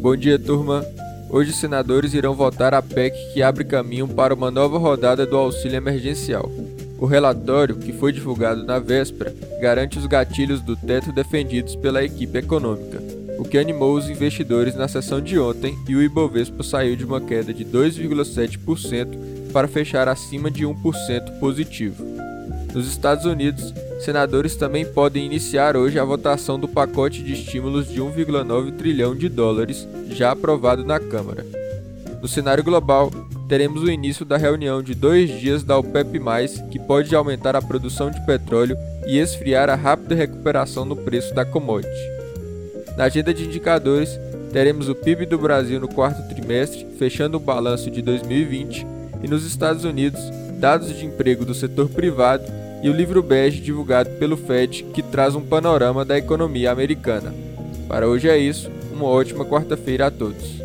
Bom dia, turma. Hoje os senadores irão votar a PEC que abre caminho para uma nova rodada do auxílio emergencial. O relatório, que foi divulgado na véspera, garante os gatilhos do teto defendidos pela equipe econômica, o que animou os investidores na sessão de ontem e o Ibovespa saiu de uma queda de 2,7% para fechar acima de 1% positivo. Nos Estados Unidos, senadores também podem iniciar hoje a votação do pacote de estímulos de 1,9 trilhão de dólares, já aprovado na Câmara. No cenário global, teremos o início da reunião de dois dias da OPEP, que pode aumentar a produção de petróleo e esfriar a rápida recuperação no preço da commodity. Na agenda de indicadores, teremos o PIB do Brasil no quarto trimestre, fechando o balanço de 2020, e nos Estados Unidos, dados de emprego do setor privado e o livro bege divulgado pelo Fed, que traz um panorama da economia americana. Para hoje é isso, uma ótima quarta-feira a todos.